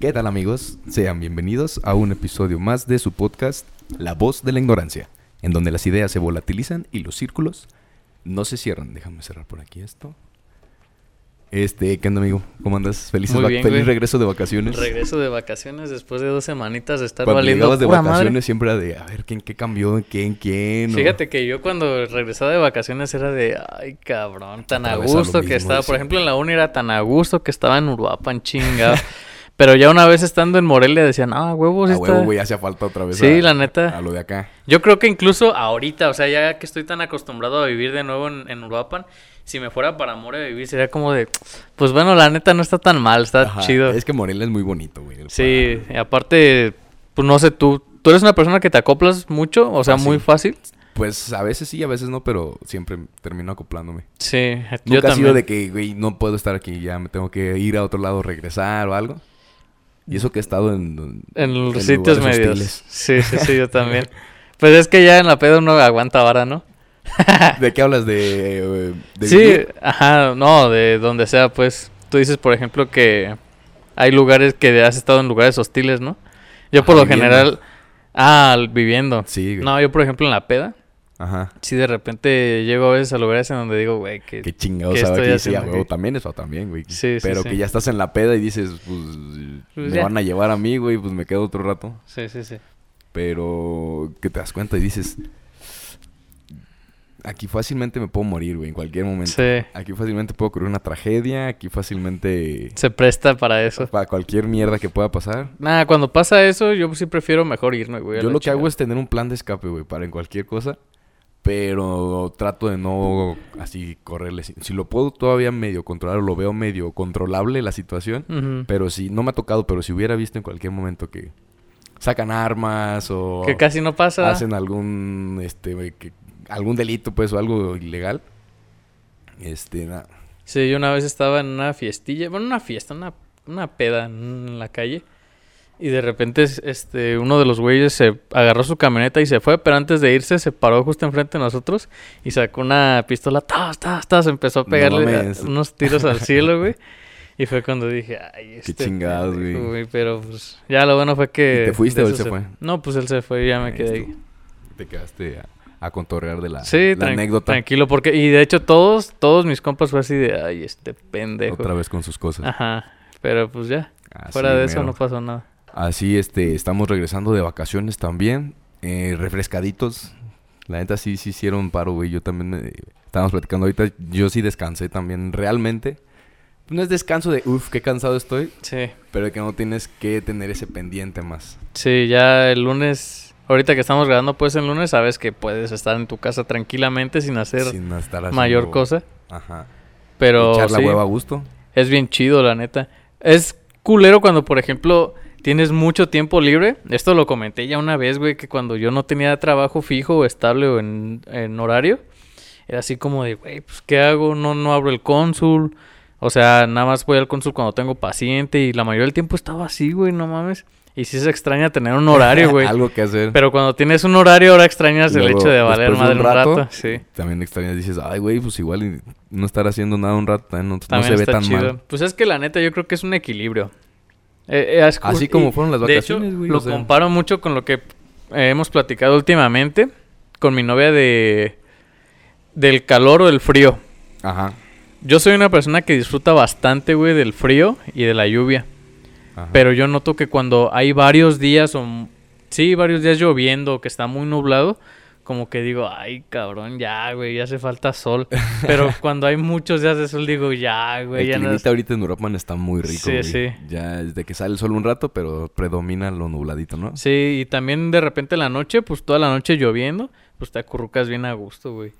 ¿Qué tal amigos? Sean bienvenidos a un episodio más de su podcast La voz de la ignorancia, en donde las ideas se volatilizan y los círculos no se cierran. Déjame cerrar por aquí esto. Este, ¿qué onda amigo? ¿Cómo andas? Felices Muy bien, feliz güey. regreso de vacaciones. Regreso de vacaciones después de dos semanitas de estar Cuando valiendo llegabas de pura vacaciones madre. siempre era de, a ver, ¿quién qué cambió? ¿En quién? O- Fíjate que yo cuando regresaba de vacaciones era de, ay cabrón, tan a Otra gusto que estaba. Por ejemplo, en la uni era tan a gusto que estaba en Uruapan, chingado. Pero ya una vez estando en Morelia decían, ah, huevos, A huevo, güey, hace falta otra vez Sí, a- la neta. a lo de acá. Yo creo que incluso ahorita, o sea, ya que estoy tan acostumbrado a vivir de nuevo en, en Uruapan, si me fuera para Morelia vivir sería como de, pues bueno, la neta no está tan mal, está Ajá, chido. Es que Morelia es muy bonito, güey. Sí, aparte, pues no sé, tú, tú eres una persona que te acoplas mucho, o sea, Fácil. muy fácil. Pues a veces sí, a veces no, pero siempre termino acoplándome. Sí, yo Nunca ha sido de que, güey, no puedo estar aquí, ya me tengo que ir a otro lado, regresar o algo. Y eso que he estado en... En sitios medios. hostiles. Sí, sí, sí, yo también. pues es que ya en la peda uno aguanta vara, ¿no? ¿De qué hablas? ¿De, de sí, ajá, no, de donde sea, pues. Tú dices, por ejemplo, que hay lugares que has estado en lugares hostiles, ¿no? Yo por Ajá, lo viviendo. general... Ah, viviendo. Sí, güey. No, yo por ejemplo en la peda, Ajá. sí de repente llego a veces a lugares en donde digo, güey, que... Qué chingados ¿Qué sabe estoy aquí. Sí, a huevo, también eso también, güey. Sí, sí, Pero sí. que ya estás en la peda y dices, pues, Pues me ya. van a llevar a mí, güey, pues me quedo otro rato. Sí, sí, sí. Pero que te das cuenta y dices, aquí fácilmente me puedo morir, güey, en cualquier momento. Sí, Aquí fácilmente puede ocurrir una tragedia, aquí fácilmente se presta para eso. para cualquier mierda que pueda pasar. Nada, cuando pasa eso, yo sí prefiero mejor irme, güey. Yo lo que hago es tener un plan de escape, güey, para en cualquier cosa. Pero trato de no así correrle. Si, lo puedo todavía medio controlar o lo veo medio controlable la situación. Pero si no me ha tocado, pero si hubiera visto en cualquier momento que sacan armas o Que casi no pasa. hacen algún este que- algún delito pues o algo ilegal. Este, nada. Sí, yo una vez estaba en una fiestilla, bueno, una fiesta, una, una peda en la calle. Y de repente, es- este, uno de los güeyes se agarró su camioneta y se fue, pero antes de irse se paró justo enfrente de nosotros y sacó una pistola, ¡tas, tas, tas! Empezó a No pegarle a- unos tiros al cielo, güey. Y fue cuando dije, ay, este chingados, pendejo, güey. Pero pues, ya lo bueno fue que... ¿Y te fuiste o él se fue? No, pues él se fue y ya me quedé ahí. Te quedaste a, a contorrear de la, Sí, la tran- anécdota. tranquilo, porque... Y de hecho todos, todos mis compas fue así de, ay, este pendejo. Otra vez con sus cosas. Ajá, pero pues ya, Así fuera de eso no pasó nada. Así, este, estamos regresando de vacaciones también. eh, refrescaditos. La neta sí, sí hicieron paro, güey. Yo también me... Estábamos platicando ahorita. Yo sí descansé también, realmente. No es descanso de, uff, qué cansado estoy. Sí, Pero de que no tienes que tener ese pendiente más. sí, ya el lunes, ahorita que estamos grabando pues el lunes, sabes que puedes estar en tu casa tranquilamente sin hacer Sin estar haciendo... mayor cosa, Ajá. pero Echar la sí, hueva a gusto. es bien chido la neta. Es culero cuando, por ejemplo, tienes mucho tiempo libre. Esto lo comenté ya una vez, güey, que cuando yo no tenía trabajo fijo o estable o en, en horario, era así como de, güey, pues ¿qué hago? No, no abro el cónsul. O sea, nada más voy al cónsul cuando tengo paciente y la mayoría del tiempo estaba así, güey, no mames. Y sí se extraña tener un horario, güey. Algo que hacer. Pero cuando tienes un horario, ahora extrañas el hecho de valer después de madre un un rato. Sí. También extrañas. Dices, ay, güey, pues igual no estar haciendo nada un rato. también No, se ve tan chido. mal. Pues es que la neta yo creo que es un equilibrio. Eh, eh, Así como fueron las de hecho, vacaciones, güey, Lo o sea. comparo mucho con lo que eh, hemos platicado últimamente con mi novia de del calor o el frío. Ajá. Yo soy una persona que disfruta bastante, güey, del frío y de la lluvia. ajá. Pero yo noto que cuando hay varios días o sí, varios días lloviendo, que está muy nublado, como que digo, ay, cabrón, ya, güey, ya hace falta sol. Pero cuando hay muchos días de sol digo, ya, güey, El ya no climita ahorita en Europa está muy rico, Sí, güey. sí. Ya desde que sale el sol un rato, pero predomina lo nubladito, ¿no? Sí, y también de repente en la noche, pues toda la noche lloviendo, pues te acurrucas bien a gusto, güey.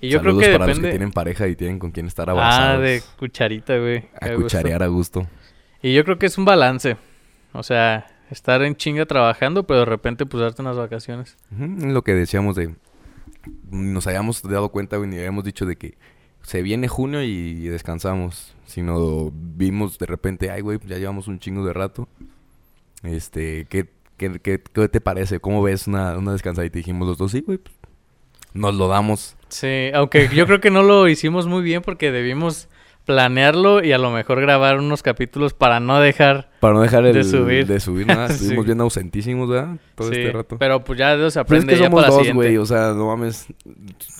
Y yo Saludos creo que para los depende. que tienen pareja y tienen con quién estar abrazados. ah, de cucharita, güey. A gusto. cucharear a gusto. Y yo creo que es un balance. O sea, estar en chinga trabajando, pero de repente pues darte unas vacaciones. Es lo que decíamos de... Nos habíamos dado cuenta, güey, y habíamos dicho de que se viene junio y descansamos. Sino vimos de repente, ay, güey, ya llevamos un chingo de rato. Este, ¿qué, qué, qué, qué te parece? ¿Cómo ves una, una descansadita? Y dijimos los dos, sí, güey, pues, nos lo damos. Sí, aunque yo creo que no lo hicimos muy bien porque debimos planearlo y a lo mejor grabar unos capítulos para no dejar Para no dejar el, De subir. de subir nada. Sí. Estuvimos bien ausentísimos, ¿verdad? Todo Sí, este rato. Pero pues ya de eso se Pero es aprende que ya somos para la dos, güey. O sea, no mames.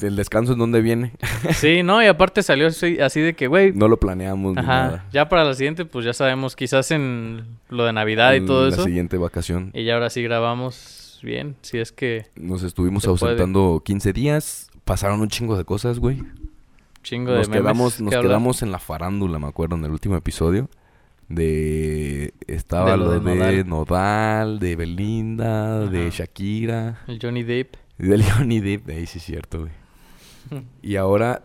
El descanso en dónde viene. Sí, no, y aparte salió así, así de que, güey, No lo planeamos ni ajá, nada. ya para la siguiente pues ya sabemos, quizás en lo de Navidad y todo La eso. siguiente vacación. Y ya ahora sí grabamos bien, si es que Nos estuvimos Se puede. ausentando 15 días. Pasaron un chingo de cosas, güey. Chingo Nos de memes quedamos, nos quedamos en la farándula, me acuerdo, en el último episodio. De. Estaba De lo de, de Nodal. de Belinda, de. Shakira. El Johnny Depp. Y de Johnny Depp, ahí sí es cierto, güey. Y ahora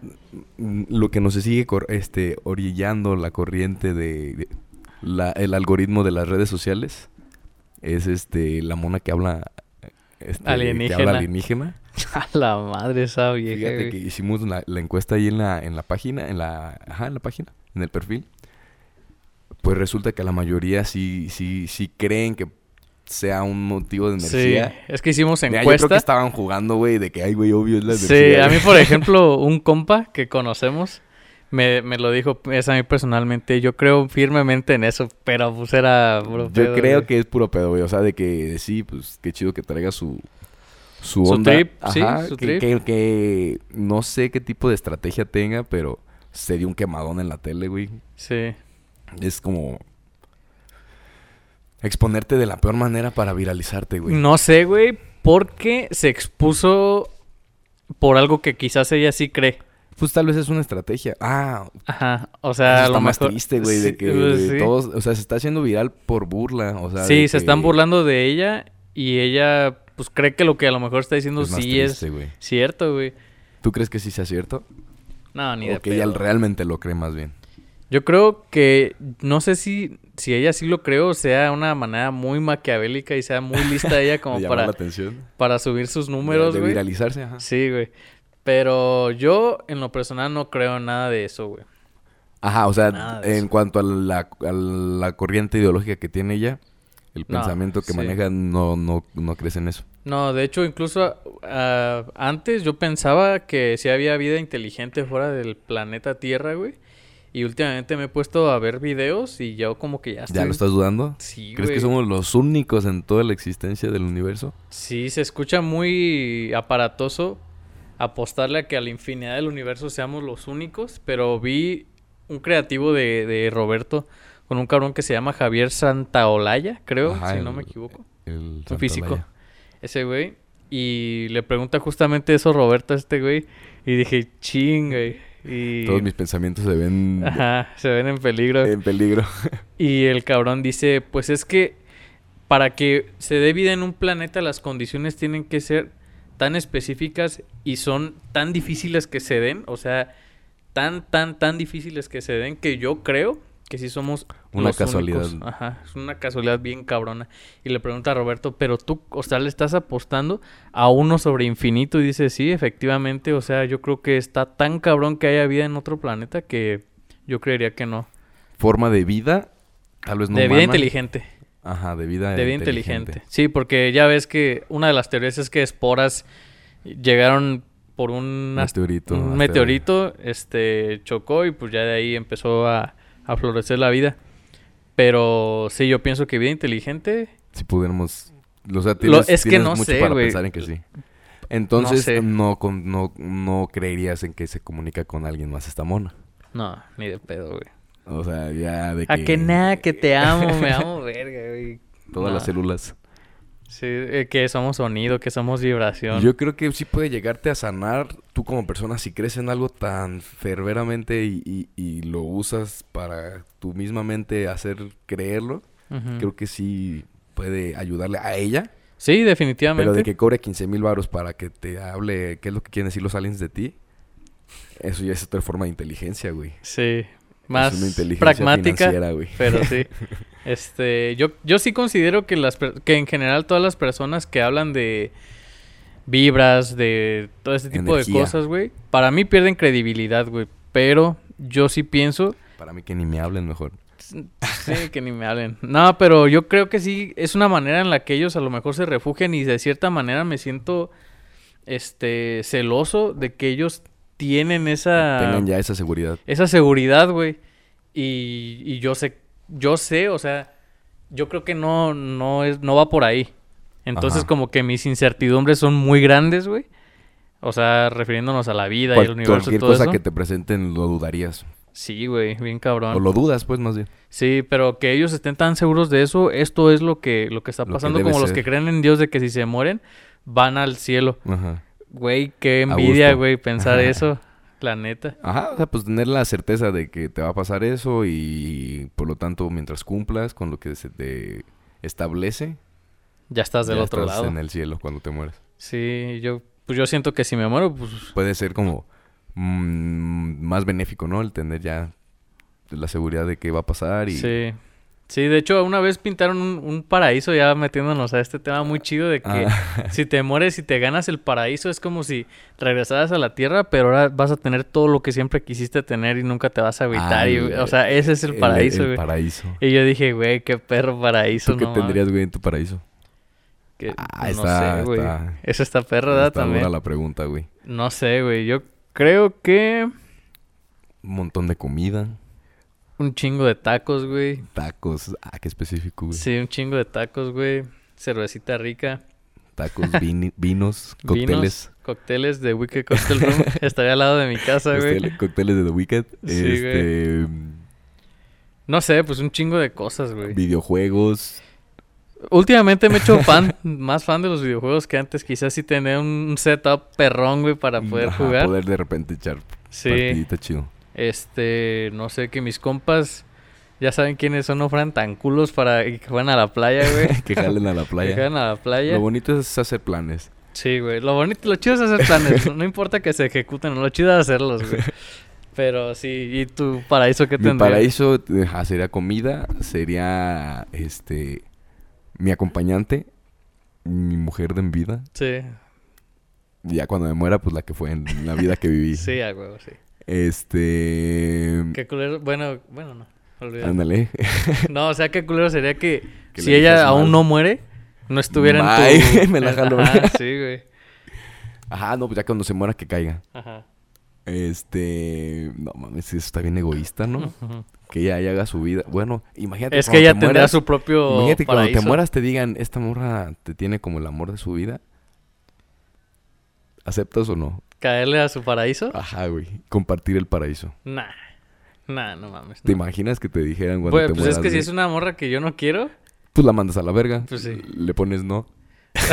mm, lo que nos sigue este, orillando la corriente de, de la- el algoritmo de las redes sociales es este la mona que habla este, que habla alienígena. A la madre esa vieja, Fíjate que hicimos la, la encuesta ahí en la, en la página, en la, ajá, en la página, en el perfil. Pues resulta que la mayoría sí, sí, sí creen que sea un motivo de Sí, energía. es que hicimos Mira, yo creo que encuesta. estaban jugando, güey, de que, ay, güey, obvio es la Sí, energía. a mí, güey". por ejemplo, un compa que conocemos me, me lo dijo es a mí personalmente. Yo creo firmemente en eso, pero pues era puro Yo pedo, creo güey. que es puro pedo, güey. O sea, de que sí, pues qué chido que traiga su, su Su onda. trip, sí, Ajá, su que, trip. Que, que no sé qué tipo de estrategia tenga, pero se dio un quemadón en la tele, güey. Sí. Es como exponerte de la peor manera para viralizarte, güey. No sé, güey, porque se expuso por algo que quizás ella sí cree. Pues tal vez es una estrategia. Ah, Ajá, o eso sea, a está lo más mejor... triste, güey, de Sí, que pues, sí. todos, o sea, se está haciendo viral por burla, o sea, Sí, se están burlando de ella y ella, pues, cree que lo que a lo mejor está diciendo es sí triste, es cierto, güey. ¿Tú crees que sí sea cierto? No, ni de O que ella pedo. realmente lo cree más bien. Yo creo que, no sé si, si ella sí lo creo, sea una manera muy maquiavélica y sea muy lista ella como ¿Le llamó para, la atención? para subir sus De- números, de, güey. viralizarse, ajá. Sí, güey. Pero yo, en lo personal, no creo en nada de eso, güey. Ajá, o sea, de en eso. cuanto a la, a la corriente ideológica que tiene ella, el No, pensamiento que sí. maneja no, no, no crees en eso. No, de hecho, incluso ah, antes yo pensaba que sí había vida inteligente fuera del planeta Tierra, güey. Y últimamente me he puesto a ver videos y yo como que ya estoy... ¿Ya lo estás dudando? Sí, ¿Crees que somos los únicos en toda la existencia del universo? Sí, se escucha muy aparatoso apostarle a que a la infinidad del universo seamos los únicos, pero vi un creativo de, de Roberto con un cabrón que se llama Javier Santaolalla, creo, Ajá, si el- no me equivoco. El Un físico. Ese güey. Y le pregunta justamente eso Roberto a este güey. Y dije, ching, güey. Y... Todos mis pensamientos se ven Ajá, se ven en peligro. en peligro. Y el cabrón dice, pues es que para que se dé vida en un planeta las condiciones tienen que ser tan específicas y son tan difíciles que se den, o sea, tan, tan, tan difíciles que se den que yo creo que sí somos Una los casualidad. únicos. Ajá, es una casualidad bien cabrona. Y le pregunta a Roberto, pero tú, o sea, le estás apostando a uno sobre infinito y dice, sí, efectivamente, o sea, yo creo que está tan cabrón que haya vida en otro planeta que yo creería que no. Forma de vida, tal vez no de vida inteligente. Ajá, de vida De vida inteligente. Sí, porque ya ves que una de las teorías es que esporas llegaron por un, Meteorito. un meteorito, este chocó y pues ya de ahí empezó a, a florecer la vida. Pero sí, yo pienso que vida inteligente, Si pudiéramos... O sea, tienes, es que no mucho sé, para pensar en que sí. Entonces, sé. no, con- no, no creerías en que se comunica con alguien más esta mona. no, ni de pedo, güey. O sea, ya de que... A que nada, que te amo, me amo, verga, güey. Todas No. las células. Sí, eh, que somos sonido, que somos vibración. Yo creo que sí puede llegarte a sanar tú como persona si crees en algo tan ferveramente y, y- y lo usas para tu misma mente hacer creerlo. Creo que sí puede ayudarle a ella. Sí, definitivamente. Pero de que cobre 15 mil baros para que te hable qué es lo que quieren decir los aliens de ti. Eso ya es otra forma de inteligencia, güey. Sí, más pragmática. Pero sí. Este, yo, yo sí considero que las que en general todas las personas que hablan de vibras, de todo este tipo Energía. de cosas, güey, para mí pierden credibilidad, güey. Pero yo sí pienso, Para mí que ni me hablen mejor. sí, que ni me hablen. No, pero yo creo que sí es una manera en la que ellos a lo mejor se refugian y de cierta manera me siento este celoso de que ellos tienen esa... Tengan ya esa seguridad. Esa seguridad, güey. Y, y yo sé, yo sé, o sea, yo creo que no, no, es, no va por ahí. Entonces Ajá. como que mis incertidumbres son muy grandes, güey. O sea, refiriéndonos a la vida y Cual- el universo y cualquier todo cosa eso. que te presenten lo dudarías. Sí, güey, bien cabrón. O lo dudas, pues, más bien. Sí, pero que ellos estén tan seguros de eso, esto es lo que, lo que está Lo que pasando, como los que creen en Dios de que si se mueren, van al cielo. Ajá. Güey, qué envidia, güey, pensar Ajá. eso, la neta. Ajá, o sea, pues tener la certeza de que te va a pasar eso y por lo tanto mientras cumplas con lo que se te establece, Ya estás del ya otro estás lado. en el cielo cuando te mueres. Sí, yo, pues yo siento que si me muero, pues Puede ser como mm, más benéfico, ¿no? El tener ya la seguridad de qué va a pasar y sí. Sí, de hecho, una vez pintaron un, un paraíso ya metiéndonos a este tema muy chido de que Ah, si te mueres y te ganas el paraíso es como si regresaras a la tierra, pero ahora vas a tener todo lo que siempre quisiste tener y nunca te vas a agüitar. Ah, y, o sea, ese es el paraíso, el güey. paraíso. Y yo dije, güey, qué perro paraíso, ¿Tú qué no tendrías, güey, en tu paraíso? Que- Ah, no está- sé, güey. está- Eso está perro, ¿verdad? Está También. dura la pregunta, güey. No sé, güey. Yo creo que Un montón de comida, un chingo de tacos, güey. tacos, ah, qué específico, güey. Sí, un chingo de tacos, güey. Cervecita rica. Tacos, vinos, cócteles. Vinos, cócteles de Wicked Cocktail Room. Estaría al lado de mi casa, güey. Cóctel- Cócteles de The Wicked. Sí, este, No sé, pues un chingo de cosas, güey. videojuegos. Últimamente me he hecho fan, más fan de los videojuegos que antes. Quizás sí tener un setup perrón, güey, para poder Ajá, jugar. Poder de repente echar Sí. partidita chido. Este, no sé, que mis compas ya saben quiénes son, no fueran tan culos para que fueran a la playa, güey. que jalen a la Que playa. fueran a la playa. Lo bonito es hacer planes. Sí, güey. Lo bonito, lo chido es hacer planes. no, no importa que se ejecuten, lo chido es hacerlos, güey. Pero sí, ¿y tu paraíso qué Mi tendría? paraíso ajá, sería comida, sería este mi acompañante, mi mujer de en vida. Sí, Y ya cuando me muera, pues la que fue en la vida que viví. sí, a huevo, sí. Este. Qué culero, bueno, bueno, no. Ándale. No, o sea, qué culero sería que, Que si ella aún mal. no muere, no estuviera en Bye, tu... me la jalo. Ajá, sí, güey. Ajá, no, pues ya cuando se muera que caiga. Ajá. Este. No mames, eso está bien egoísta, ¿no? Que ella ahí haga su vida. Bueno, imagínate. Es que ella te tendrá mueras- su propio Imagínate que cuando te paraíso. mueras te digan, esta morra te tiene como el amor de su vida. ¿Aceptas o no? ¿Caerle a su paraíso? Ajá, güey. Compartir el paraíso. Nah. Nah, no mames. ¿Te no. imaginas que te dijeran cuando Pues, te pues mueras? es que si es una morra que yo no quiero, Pues la mandas a la verga. Pues sí. Le pones no.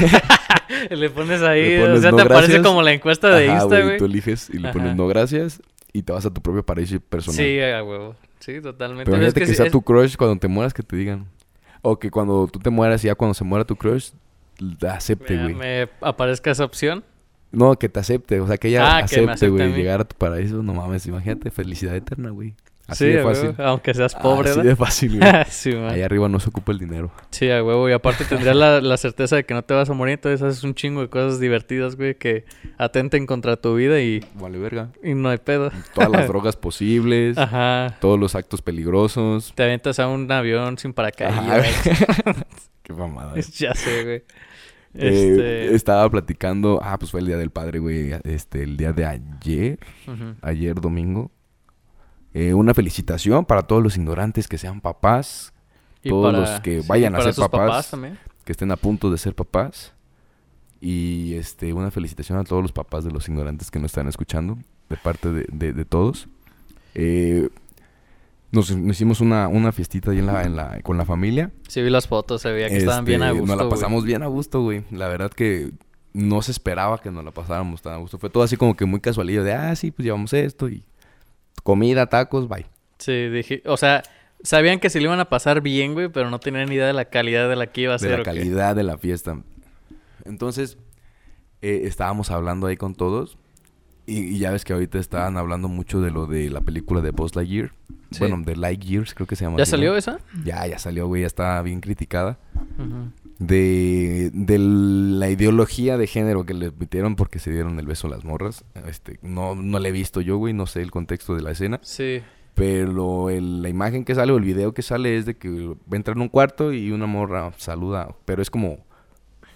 le pones ahí, Le pones o sea, no, te aparece gracias. como la encuesta de Ajá, Insta, güey. Tú eliges y le Ajá. pones no gracias y te vas a tu propio paraíso personal. Sí, a huevo. Sí, totalmente. Pero Es imagínate que, sí, sea es- tu crush cuando te mueras que te digan. O que cuando tú te mueras y ya cuando se muera tu crush, te acepte, güey. me aparezca esa opción. No, que te acepte. O sea, que ella Ah, acepte, güey. Llegar a tu paraíso. No mames, imagínate. Felicidad eterna, güey. Así sí, de fácil. aunque seas pobre, Así ¿verdad? de fácil, güey. sí. Ahí arriba no se ocupa el dinero. Sí, a huevo. Y aparte tendrías la, la certeza de que no te vas a morir. Entonces haces un chingo de cosas divertidas, güey, que atenten contra tu vida y, Vale, verga. y no hay pedo. Todas las drogas posibles. Ajá. Todos los actos peligrosos. Te aventas a un avión sin paracaídas. Qué mamada. ya sé, güey. Eh, Este... estaba platicando. Ah, pues fue el día del padre, güey. Este, el día de ayer. Ayer domingo. Eh, una felicitación para todos los ignorantes que sean papás. Y Todos los que vayan a ser papás. también. que estén a punto de ser papás. Y este, una felicitación a todos los papás de los ignorantes que nos están escuchando, de parte de, de- de todos. Eh, nos, nos hicimos una, una fiestita ahí en la, en la- con la familia. Sí, vi las fotos, se veía que estaban bien a Este, gusto. Nos la güey. pasamos bien a gusto, güey. La verdad que no se esperaba que nos la pasáramos tan a gusto. Fue todo así como que muy casualillo de, ah, sí, pues llevamos esto y comida, tacos, bye. Sí, dije, o sea, sabían que se le iban a pasar bien, güey, pero no tenían ni idea de la calidad de la que iba a de ser. la ¿o qué? calidad de la fiesta. Entonces, eh, estábamos hablando ahí con todos. Y, y ya ves que ahorita estaban hablando mucho de lo de la película de Buzz Lightyear. Sí. Bueno, de Lightyears, creo que se llama. ¿Ya así, ¿no? salió esa? Ya, ya salió, güey. Ya está bien criticada. De, de la ideología de género que le metieron porque se dieron el beso a las morras. Este, no, no la he visto yo, güey. No sé el contexto de la escena. Sí. Pero el- la imagen que sale o el video que sale es de que va a entrar en un cuarto y una morra saluda. Pero es como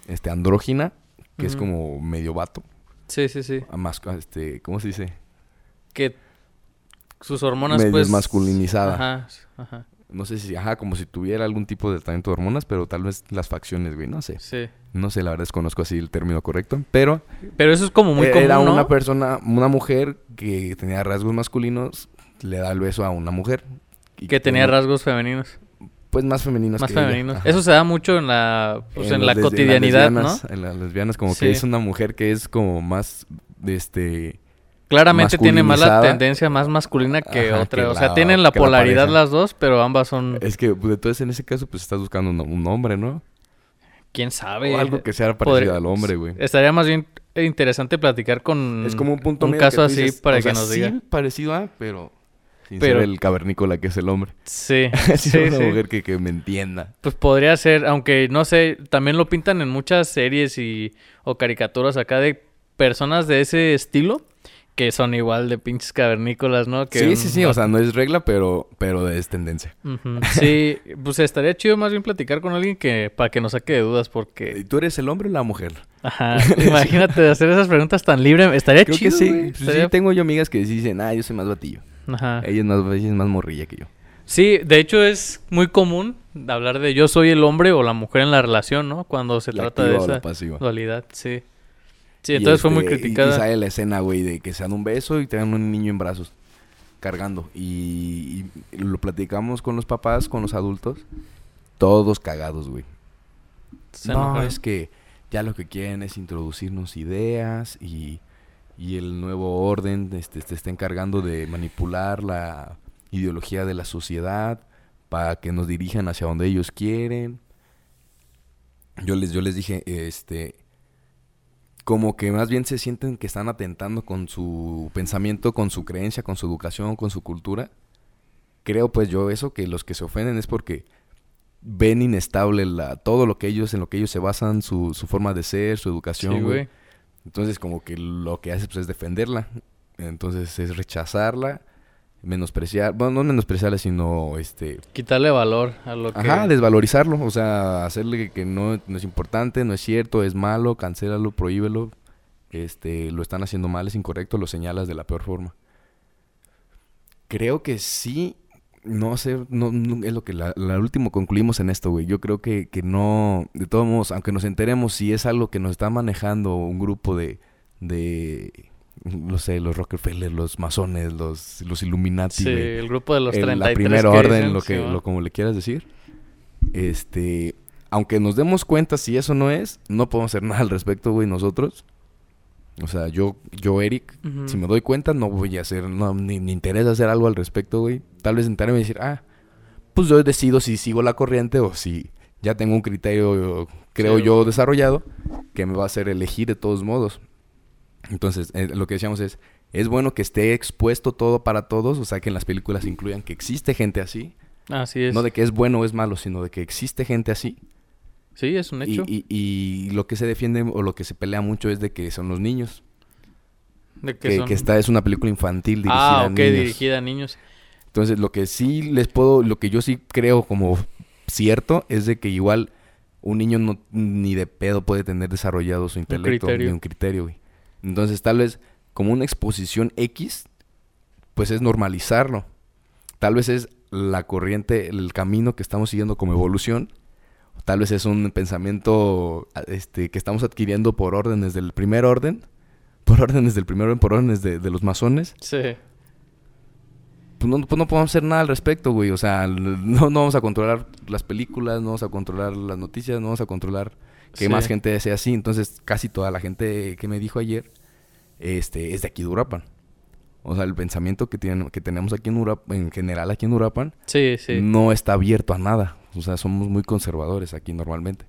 este andrógina, que es como medio vato. Sí, sí, sí. Más, este, ¿cómo se dice? que sus hormonas Medio pues masculinizada. Ajá, ajá. No sé si, ajá, como si tuviera algún tipo de tratamiento de hormonas, pero tal vez las facciones, güey, no sé. Sí. No sé, la verdad desconozco así el término correcto, pero Pero eso es como muy e- común, era ¿no? una persona, una mujer que tenía rasgos masculinos, le da el beso a una mujer. y que tenía rasgos femeninos. Pues más femeninos Más que femeninos. Eso se da mucho en la, pues, en, la cotidianidad, las ¿no? En las lesbianas, como Sí. que es una mujer que es como más, este... Claramente tiene más la tendencia más masculina que Ajá, otra. que o sea, la- tienen la polaridad las dos, pero ambas son... Es que, pues, entonces en ese caso, pues estás buscando un, un hombre, ¿no? ¿Quién sabe? O algo que sea parecido Podría- al hombre, güey. Estaría más bien interesante platicar con Es como un punto un medio caso que así dices, para o que sea, nos sí, diga. parecido a, pero... Sin Pero- ser el cavernícola que es el hombre. Sí, Sí, sí, una sí. mujer que, que me entienda. Pues podría ser, aunque no sé, también lo pintan en muchas series y o caricaturas acá de personas de ese estilo que son igual de pinches cavernícolas, ¿no? Que sí, un- sí, sí. O sea, no es regla, pero, pero es tendencia. Sí, pues estaría chido más bien platicar con alguien que para que nos saque de dudas ¿Y porque tú eres el hombre o la mujer? ajá, imagínate hacer esas preguntas tan libre, estaría Creo chido. que sí. güey, Pues estaría- sí, tengo yo amigas que dicen, ah, yo soy más batillo. Ajá. Ella es más, ella es más morrilla que yo. Sí, de hecho es muy común hablar de yo soy el hombre o la mujer en la relación, ¿no? Cuando se La trata de esa dualidad, sí. Sí, Y entonces fue muy este, y- criticada. Y, sale la escena, güey, de que se dan un beso y te dan un niño en brazos, cargando. Y, y lo platicamos con los papás, con los adultos, todos cagados, güey. No, enojaron. es que ya lo que quieren es introducirnos ideas y, y el nuevo orden este, se está encargando de manipular la ideología de la sociedad para que nos dirijan hacia donde ellos quieren. Yo les, yo les dije, este, como que más bien se sienten que están atentando con su pensamiento, con su creencia, con su educación, con su cultura. Creo pues yo eso, que los que se ofenden es porque ven inestable la, todo lo que ellos, en lo que ellos se basan, su, su forma de ser, su educación, Sí, güey. Entonces como que lo que hace pues, es defenderla. Entonces es rechazarla, menospreciar, bueno, no menospreciarla, sino este... Quitarle valor a lo que... Ajá, desvalorizarlo, o sea, hacerle que no, no es importante, no es cierto, es malo, cancélalo, prohíbelo. Este, lo están haciendo mal, es incorrecto, lo señalas de la peor forma. Creo que sí, no sé, no, no- es lo que la, la último concluimos en esto, güey. Yo creo que, que no, de todos modos, aunque nos enteremos si es algo que nos está manejando un grupo de, de, no sé, los Rockefeller, los masones, los, los Illuminati, Sí, güey el grupo de los el- 33 la primera que orden, dicen, lo que, lo como le quieras decir. Este, aunque nos demos cuenta si eso no es, no podemos hacer nada al respecto, güey, nosotros. O sea, yo, yo, Eric, si me doy cuenta, no voy a hacer, no, ni me interesa hacer algo al respecto, güey. Tal vez entrarme y decir, ah, pues yo decido si sigo la corriente o si ya tengo un criterio, creo Sí, yo, desarrollado, que me va a hacer elegir de todos modos. Entonces, eh, lo que decíamos es, es bueno que esté expuesto todo para todos, o sea, que en las películas incluyan que existe gente así. Así es. No de que es bueno o es malo, sino de que existe gente así. Sí, es un hecho. y- y lo que se defiende o lo que se pelea mucho es de que son los niños. de que son- que esta es una película infantil dirigida Ah, a ok, niños. dirigida a niños. Entonces, lo que sí les puedo, lo que yo sí creo como cierto es de que igual un niño no ni de pedo puede tener desarrollado su intelecto criterio. ni un criterio, güey. Entonces, tal vez como una exposición X, pues es normalizarlo. Tal vez es la corriente, el camino que estamos siguiendo como evolución. Tal vez es un pensamiento este, que estamos adquiriendo por órdenes del primer orden, por órdenes del primer orden, por órdenes de, de los masones Sí. pues no, pues no podemos hacer nada al respecto, güey. O sea, no, no vamos a controlar las películas, no vamos a controlar las noticias, no vamos a controlar que Sí. más gente sea así. Entonces, casi toda la gente que me dijo ayer este, es de aquí de Urapan. O sea, el pensamiento que, tienen, que tenemos aquí en Urapan, en general aquí en Urapan, Sí, sí. no está abierto a nada. O sea, somos muy conservadores aquí normalmente.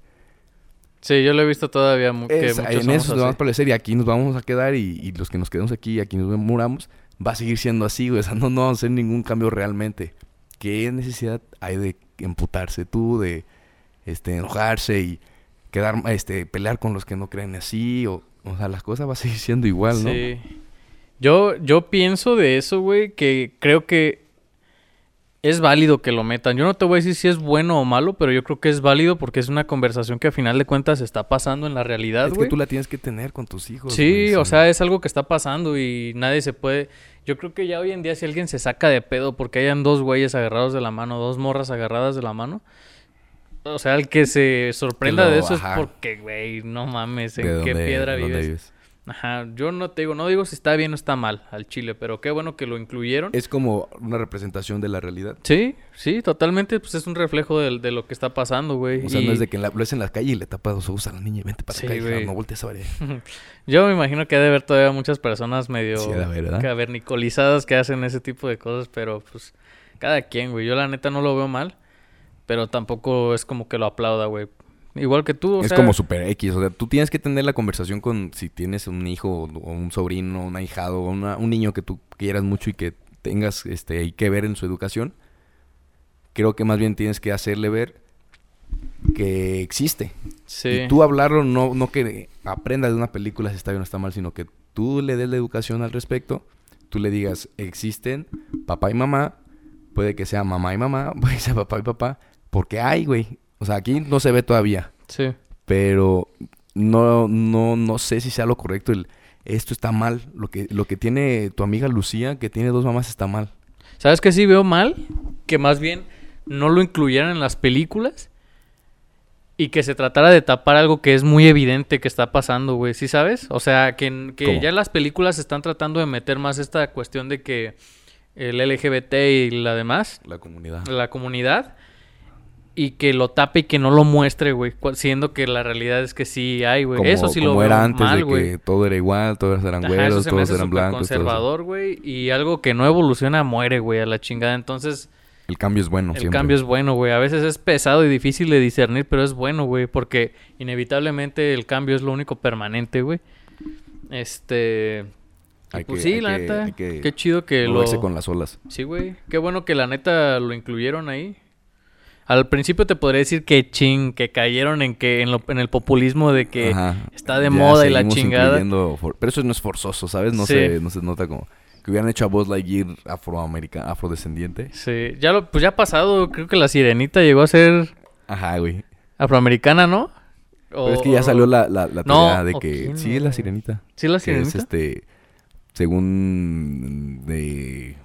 Sí, yo lo he visto todavía que Es- en eso nos vamos a parecer y aquí nos vamos a quedar y, y los que nos quedemos aquí, aquí nos muramos, va a seguir siendo así, güey. O sea, no, no vamos a hacer ningún cambio realmente. ¿Qué necesidad hay de emputarse tú, de este, enojarse y quedar, este, pelear con los que no creen así? O, o sea, las cosas va a seguir siendo igual, ¿no? Sí. Yo, yo pienso de eso, güey, que creo que es válido que lo metan. Yo no te voy a decir si es bueno o malo, pero yo creo que es válido porque es una conversación que a final de cuentas está pasando en la realidad, Es que tú la tienes que tener con tus hijos. Sí, o sea, es algo que está pasando y nadie se puede... Yo creo que ya hoy en día si alguien se saca de pedo porque hayan dos güeyes agarrados de la mano, dos morras agarradas de la mano, o sea, el que se sorprenda de eso ajá. es porque, güey, no mames, ¿De ¿en qué dónde- piedra vives? Ajá, yo no te digo, no digo si está bien o está mal al chile, pero qué bueno que lo incluyeron. Es como una representación de la realidad. Sí, sí, totalmente, pues es un reflejo del- de, lo que está pasando, güey. O sea, Y no es de que en la, lo ves en la calle y le tapas los ojos a la niña y vente para Sí, acá, hija, güey. no voltees a ver. Yo me imagino que ha de haber todavía muchas personas medio Sí, de cavernicolizadas que hacen ese tipo de cosas, pero pues cada quien, güey. Yo la neta no lo veo mal, pero tampoco es como que lo aplauda, güey. Igual que tú, o es sea, como super X. O sea, tú tienes que tener la conversación con si tienes un hijo o un sobrino, un ahijado, o una- un niño que tú quieras mucho y que tengas este ahí que ver en su educación. Creo que más bien tienes que hacerle ver que existe. sí. Y tú hablarlo, no, no que aprenda de una película si está bien o está mal, sino que tú le des la educación al respecto. Tú le digas, existen papá y mamá. Puede que sea mamá y mamá, puede que sea papá y papá. Porque hay, güey. O sea, aquí no se ve todavía. Sí. Pero no, no, no sé si sea lo correcto. El, esto está mal. Lo que, lo que tiene tu amiga Lucía, que tiene dos mamás, está mal. ¿Sabes qué sí veo mal? Que más bien no lo incluyeran en las películas y que se tratara de tapar algo que es muy evidente que está pasando, güey. ¿Sí sabes? O sea, que, que ya las películas están tratando de meter más esta cuestión de que el LGBT y la demás, La comunidad. la comunidad, y que lo tape y que no lo muestre, güey. Siendo que la realidad es que sí hay, güey. Eso sí lo como veo era antes mal, de güey. que todo era igual, todos eran Ajá, güeros, se todos eran blancos. conservador, güey. Y algo que no evoluciona muere, güey, a la chingada. Entonces, El cambio es bueno. el siempre. cambio es bueno, güey. A veces es pesado y difícil de discernir, pero es bueno, güey. Porque inevitablemente el cambio es lo único permanente, güey. Este... Hay pues que- sí, hay la que- neta. hay que Qué chido que lo... Moverse con las olas. Sí, güey. Qué bueno que la neta lo incluyeron ahí. Al principio te podría decir que ching, que cayeron en que en, lo- en el populismo de que Ajá. está de Ya moda y la chingada. for- Pero eso no es forzoso, ¿sabes? No, Sí. se, no se nota como... Que hubieran hecho a Buzz Lightyear afroamericana, afrodescendiente. Sí, ya lo, pues ya ha pasado, creo que la sirenita llegó a ser Ajá, güey. afroamericana, ¿no? O- Pero es que ya salió la, la, la No, teoría de ¿o que... quién Sí, es la sirenita. ¿Sí la Que sirenita? es este... Según... De...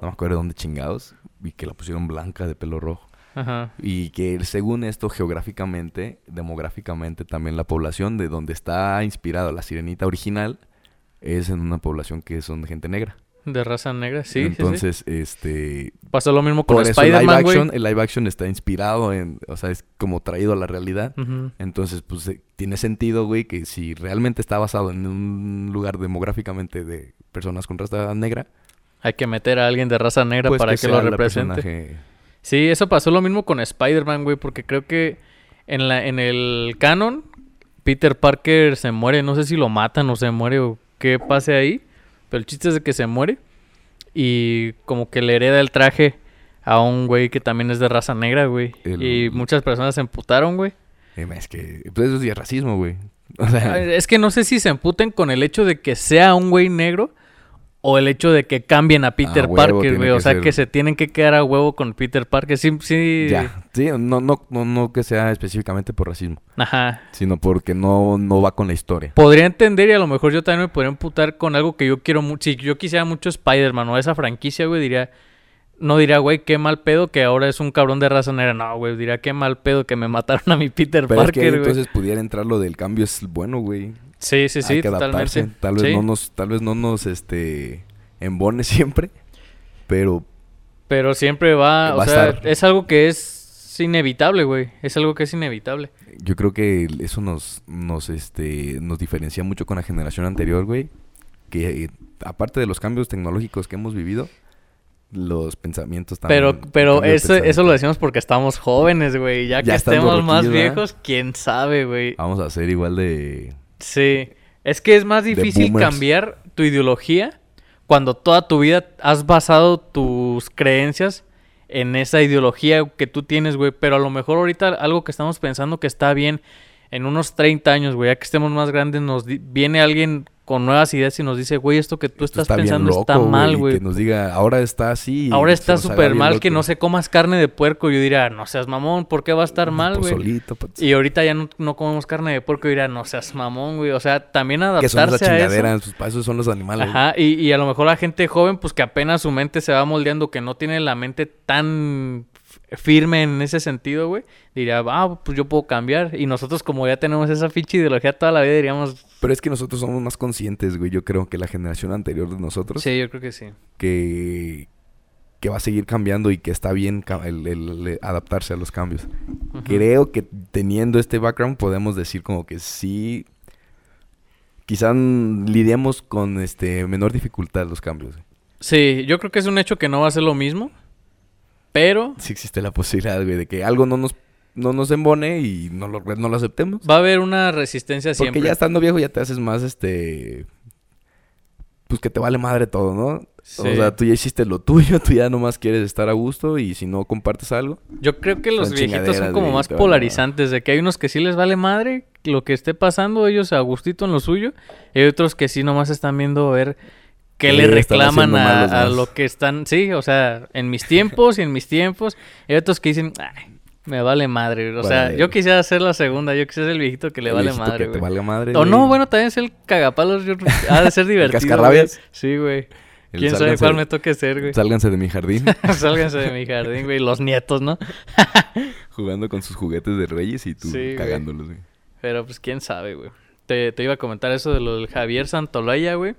No me acuerdo de dónde chingados. Y que la pusieron blanca de pelo rojo. Ajá. Y que según esto, geográficamente, demográficamente, también la población de donde está inspirada la sirenita original es en una población que son de gente negra. De raza negra, sí, sí, sí. Entonces, este... Pasó lo mismo con el Spider-Man, el live action está inspirado en... O sea, es como traído a la realidad. Entonces, pues eh, tiene sentido, güey, que si realmente está basado en un lugar demográficamente de personas con raza negra, Hay que meter a alguien de raza negra pues para que, lo represente. personaje- Sí, eso pasó lo mismo con Spider-Man, güey, porque creo que en, la, en el canon Peter Parker se muere. No sé si lo matan o se muere o qué pase ahí. Pero el chiste es de que se muere. Y como que le hereda el traje a un güey que también es de raza negra, güey. El- Y muchas personas se emputaron, güey. Eh, Es que... Pues eso sí es racismo, güey. O sea... Es que no sé si se emputen con el hecho de que sea un güey negro o el hecho de que cambien a Peter huevo, Parker, güey. O sea, ser- que se tienen que quedar a huevo con Peter Parker. Sí, sí. Ya, sí, no, no, no, no que sea específicamente por racismo, Ajá. sino porque no, no va con la historia. Podría entender y a lo mejor yo también me podría emputar con algo que yo quiero mucho. Si yo quisiera mucho Spider-Man o esa franquicia, güey, diría... No diría, güey, qué mal pedo que ahora es un cabrón de raza negra. No, güey, diría, qué mal pedo que me mataron a mi Peter Pero es que ahí Parker, entonces pudiera entrar lo del cambio es bueno, güey. Sí, sí, sí, totalmente. Tal vez Sí, no nos, tal vez no nos, este, embone siempre, pero Pero siempre va, Va o sea, estar. es algo que es inevitable, güey. Es algo que es inevitable. yo creo que eso nos, nos, este, nos diferencia mucho con la generación anterior, güey. Que eh, aparte de los cambios tecnológicos que hemos vivido, los pensamientos también. Pero, pero eso, eso lo decimos porque estamos jóvenes, güey. Ya que Ya estemos más viejos, quién sabe, güey. Vamos a ser igual de... Sí. Es que es más difícil cambiar tu ideología cuando toda tu vida has basado tus creencias en esa ideología que tú tienes, güey. Pero a lo mejor ahorita algo que estamos pensando que está bien en unos 30 años, güey, ya que estemos más grandes, nos viene alguien con nuevas ideas y nos dice, güey, esto que tú Esto estás pensando está mal, güey. Que nos diga, ahora está así. Ahora está súper mal que no se comas carne de puerco. Yo diría, no seas mamón, ¿por qué va a estar mal, güey? Pozolito, pues. Y ahorita ya no, no comemos carne de puerco. Yo diría, no seas mamón, güey. O sea, también Que son adaptarse esa a eso. chingadera, sus pasos son los animales. Ajá, y, y a lo mejor la gente joven, pues que apenas su mente se va moldeando, que no tiene la mente tan firme en ese sentido, güey, diría, ah, pues yo puedo cambiar. Y nosotros, como ya tenemos esa ficha ideología toda la vida, diríamos, Pero es que nosotros somos más conscientes, güey. Yo creo que la generación anterior de nosotros, sí, yo creo que sí. que, que va a seguir cambiando y que está bien el, el- el adaptarse a los cambios. Creo que teniendo este background podemos decir como que sí, quizá mm, lidiemos con este menor dificultad los cambios. güey. Sí, yo creo que es un hecho que no va a ser lo mismo, pero Sí existe la posibilidad, güey, de que algo no nos, no nos embone y no lo, no lo aceptemos. va a haber una resistencia Porque siempre. ya estando viejo ya te haces más, este... Pues que te vale madre todo, ¿no? Sí. O sea, tú ya hiciste lo tuyo, tú ya nomás quieres estar a gusto y si no compartes algo... Yo creo que los viejitos son como más polarizantes, de que hay unos que sí les vale madre lo que esté pasando, ellos a gustito en lo suyo, y hay otros que sí nomás están viendo a ver qué ¿Qué le reclaman a, lo que están, sí, o sea, en mis tiempos y en mis tiempos, hay otros que dicen, ay, me vale madre, o sea, yo quisiera ser la segunda, yo quisiera ser el viejito que le el vale madre, Que te valga madre, O no, bueno, también ser el cagapalos, yo- ha de ser divertido. cascarrabias? Sí, güey. El ¿Quién sabe cuál me toque ser, güey? Sálganse de mi jardín Sálganse de mi jardín, güey, los nietos, ¿no? jugando con sus juguetes de reyes y tú Sí, güey. cagándolos, güey. Pero pues quién sabe, güey. Te, te iba a comentar eso de lo del Javier Santolaya, güey.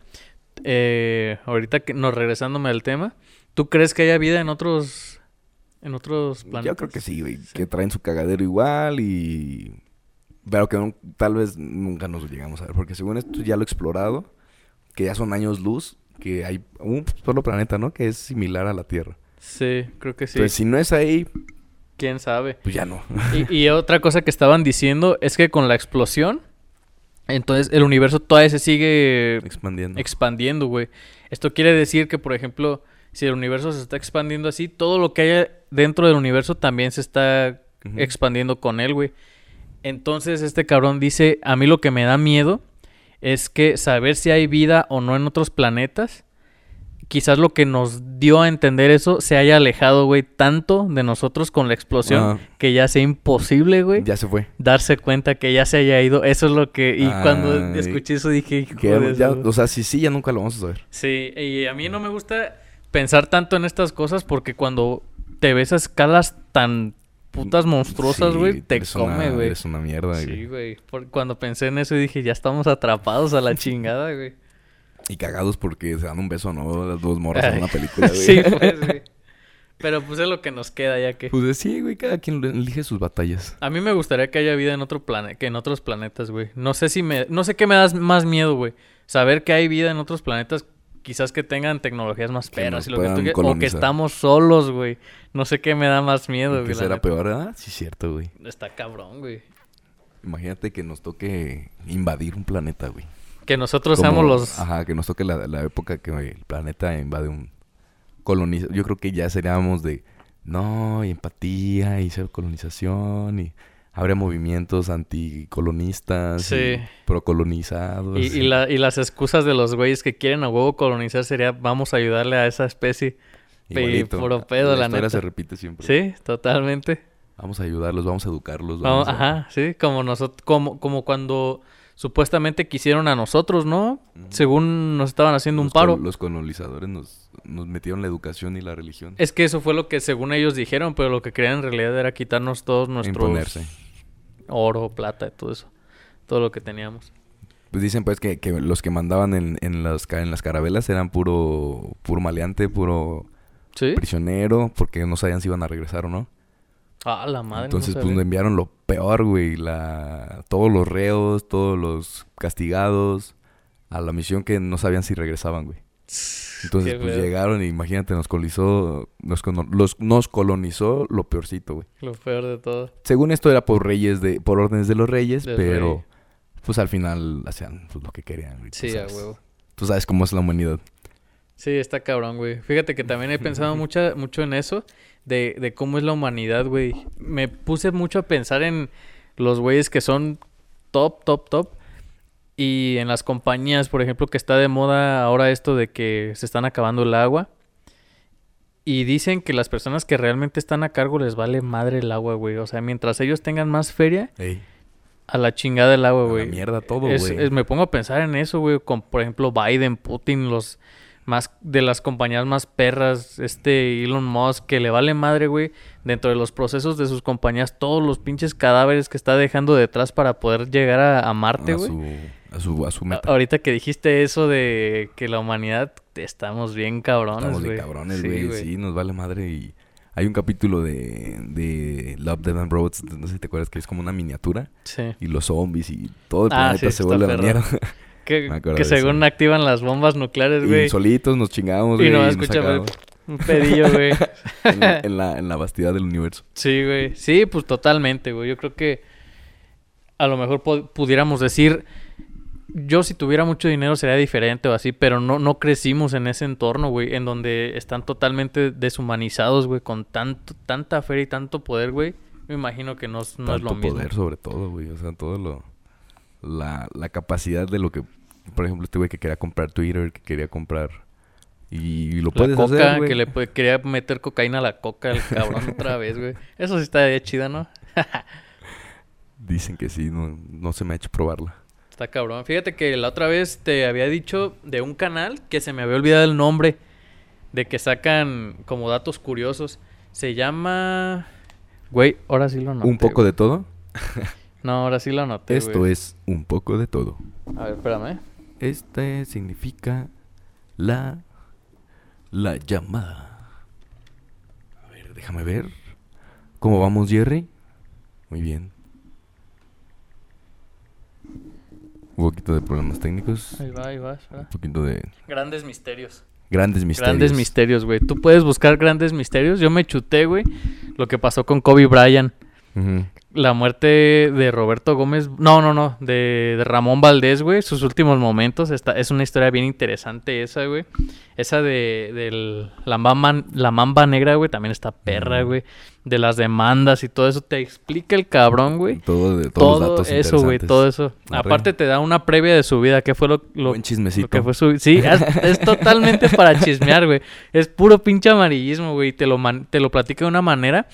Eh, ahorita que nos regresándome al tema, ¿tú crees que haya vida en otros en otros planetas? Yo creo que sí, güey. Que traen su cagadero igual y... Pero que no- tal vez nunca nos llegamos a ver. Porque según esto ya lo he explorado. Que ya son años luz. Que hay un solo planeta, ¿no? Que es similar a la Tierra. Sí, creo que sí. Entonces, si no es ahí, ¿Quién sabe? pues ya no. Y, y otra cosa que estaban diciendo es que con la explosión, entonces el universo todavía se sigue Expandiendo. expandiendo, güey. Esto quiere decir que, por ejemplo, si el universo se está expandiendo así, todo lo que haya dentro del universo también se está expandiendo con él, güey. Entonces este cabrón dice, a mí lo que me da miedo es que saber si hay vida o no en otros planetas, quizás lo que nos dio a entender eso se haya alejado, güey, tanto de nosotros con la explosión Ah. que ya sea imposible, güey, Ya se fue. darse cuenta que ya se haya ido. Eso es lo que... Y cuando escuché eso dije, ya- o sea, sí, sí, ya nunca lo vamos a saber. Sí, y a mí no me gusta pensar tanto en estas cosas porque cuando te ves a escalas tan putas monstruosas, Sí, güey, te eres una- come, güey. Eres una mierda, Sí, güey. güey. Por- Cuando pensé en eso dije, ya estamos atrapados a la chingada, güey. Y cagados porque se dan un beso, ¿no? Las dos morras en una película, güey. sí, pues, güey. Pero pues es lo que nos queda ya que... Pues sí, güey, cada quien elige sus batallas. A mí me gustaría que haya vida en otro planeta, que en otros planetas, güey. No sé si me, no sé qué me das más miedo, güey. Saber que hay vida en otros planetas, quizás que tengan tecnologías más perras y lo que tú quieras, o que estamos solos, güey. No sé qué me da más miedo, ¿Qué güey. será peor, ah? Sí, cierto, güey. Está cabrón, güey. Imagínate que nos toque invadir un planeta, güey. Que nosotros Como- seamos los... Ajá, que nos toque la, la época que el planeta invade un coloniza. Yo creo que ya seríamos de no, y empatía, y colonización, y habría movimientos anticolonistas, Sí. procolonizados. Y, y la- y las excusas de los güeyes que quieren a huevo colonizar sería vamos a ayudarle a esa especie. Igualito. puro pedo, la historia neta. se repite siempre. Sí, totalmente. Vamos a ayudarlos, vamos a educarlos. Vamos- Vamos a- ajá, sí, como nosotros, como, como cuando supuestamente quisieron a nosotros, ¿no? Según nos estaban haciendo un paro. Los colonizadores nos, nos metieron la educación y la religión. Es que eso fue lo que según ellos dijeron, pero lo que querían en realidad era quitarnos todos nuestros Imponerse. oro, plata todo eso. Todo lo que teníamos. Pues dicen pues que, que los que mandaban en, en, las, ca- en las carabelas eran puro, puro maleante, puro ¿Sí? prisionero, porque no sabían si iban a regresar o no. Ah, la madre. no Entonces pues nos enviaron lo peor, güey, la, todos los reos, todos los castigados a la misión que no sabían si regresaban, güey. Entonces Qué pues feo. llegaron y imagínate, nos colonizó, nos, los, nos colonizó lo peorcito, güey. Lo peor de todo. Según esto era por reyes de, por órdenes de los reyes, Del pero rey. pues al final hacían pues, lo que querían. güey, Sí, a huevo. Tú sabes cómo es la humanidad. Sí, está cabrón, güey. Fíjate que también he pensado mucha, mucho en eso, de, de cómo es la humanidad, güey. Me puse mucho a pensar en los güeyes que son top, top, top. Y en las compañías, por ejemplo, que está de moda ahora esto de que se están acabando el agua. Y dicen que las personas que realmente están a cargo les vale madre el agua, güey. O sea, mientras ellos tengan más feria, Ey, a la chingada el agua, a la güey. mierda todo, Es- güey. es- me pongo a pensar en eso, güey. Con, por ejemplo, Biden, Putin, los más de las compañías más perras, este Elon Musk, que le vale madre, güey. Dentro de los procesos de sus compañías, todos los pinches cadáveres que está dejando detrás para poder llegar a, a Marte, a güey. su, a su, a su meta. Ahorita que dijiste eso de que la humanidad estamos bien cabrones, Estamos de güey. cabrones, Sí, güey. Sí, nos vale madre. Y hay un capítulo de, de Love, Death and Robots, no sé si te acuerdas, que es como una miniatura. Sí. Y los zombies y todo el Ah, planeta sí, se vuelve a la mierda. Que, Me según eso. activan las bombas nucleares, güey. y solitos nos chingamos, Y güey. no escucha, güey. sacamos Un pedillo, güey. en, la- en la, en la vastidad del universo. Sí, güey. Sí, pues totalmente, güey. Yo creo que a lo mejor pu- pudiéramos decir, yo si tuviera mucho dinero sería diferente o así, pero no, no crecimos en ese entorno, güey, en donde están totalmente deshumanizados, güey, con tanto, tanta fe y tanto poder, güey. Me imagino que no, es- no es lo mismo. poder sobre todo, güey. O sea, todo lo... La, la capacidad de lo que... Por ejemplo, este güey que quería comprar Twitter, que quería comprar... Y lo La puedes coca, hacer, güey. que le pu- quería meter cocaína a la coca el cabrón otra vez, güey. Eso sí está chida, ¿no? Dicen que sí, no, no se me ha hecho probarla. Está cabrón. Fíjate que la otra vez te había dicho de un canal que se me había olvidado el nombre. De que sacan como datos curiosos. Se llama. Güey, ahora sí lo anoté. ¿Un poco güey. de todo? No, ahora sí lo anoté. Esto güey. es un poco de todo. A ver, espérame. Este significa la la llamada. A ver, déjame ver. ¿Cómo vamos, Jerry? Muy bien. Un poquito de problemas técnicos. Ahí va, ahí va. Un poquito de Grandes misterios. grandes misterios. Grandes misterios, güey. Tú puedes buscar grandes misterios. Yo me chuté, güey. Lo que pasó con Kobe Bryant. La muerte de Roberto Gómez, no, no, no, de, de Ramón Valdés, güey, sus últimos momentos, está, es una historia bien interesante esa, güey. Esa de, la, mamba, la mamba negra, güey, también está perra, güey. De las demandas y todo eso, te explica el cabrón, güey. Todo, de, todos los datos eso, güey, todo eso. Arre. Aparte te da una previa de su vida, ¿qué fue lo, lo, Buen chismecito. lo que fue su... Sí, es, es totalmente para chismear, güey. Es puro pinche amarillismo, güey. Te lo, man- te lo platica de una manera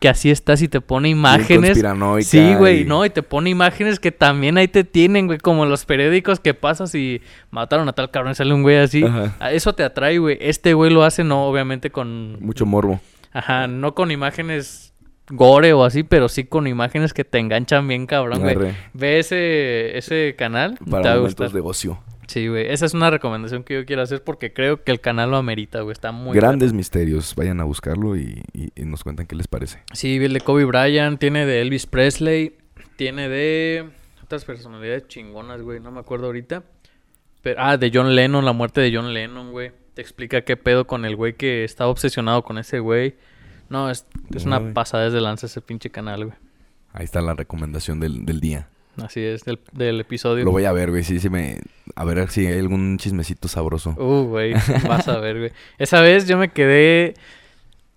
que así estás y te pone imágenes. Sí, güey, y- no, y te pone imágenes que también ahí te tienen, güey, como en los periódicos que pasas y mataron a tal cabrón y sale un güey así. Ajá. A Eso te atrae, güey. Este güey lo hace, no, obviamente con... Mucho morbo. Ajá, no con imágenes gore o así, pero sí con imágenes que te enganchan bien, cabrón, güey. Ve ese, ese canal, te va Para a momentos gustar. de ocio. Sí, güey. Esa es una recomendación que yo quiero hacer porque creo que el canal lo amerita, güey. Está muy Grandes misterios. Vayan a buscarlo y, y- y nos cuentan qué les parece. Sí, el de Kobe Bryant, tiene de Elvis Presley, tiene de otras personalidades chingonas, güey. No me acuerdo ahorita. Pero, ah, de John Lennon, la muerte de John Lennon, güey. Te explica qué pedo con el güey que estaba obsesionado con ese güey. No, es, es una pasada desde lanza ese pinche canal, güey. Ahí está la recomendación del, del día. Así es, del, del episodio. Lo voy a ver, güey. Sí, sí me... A ver si hay algún chismecito sabroso. Uh, güey, vas a ver, güey. Esa vez yo me quedé.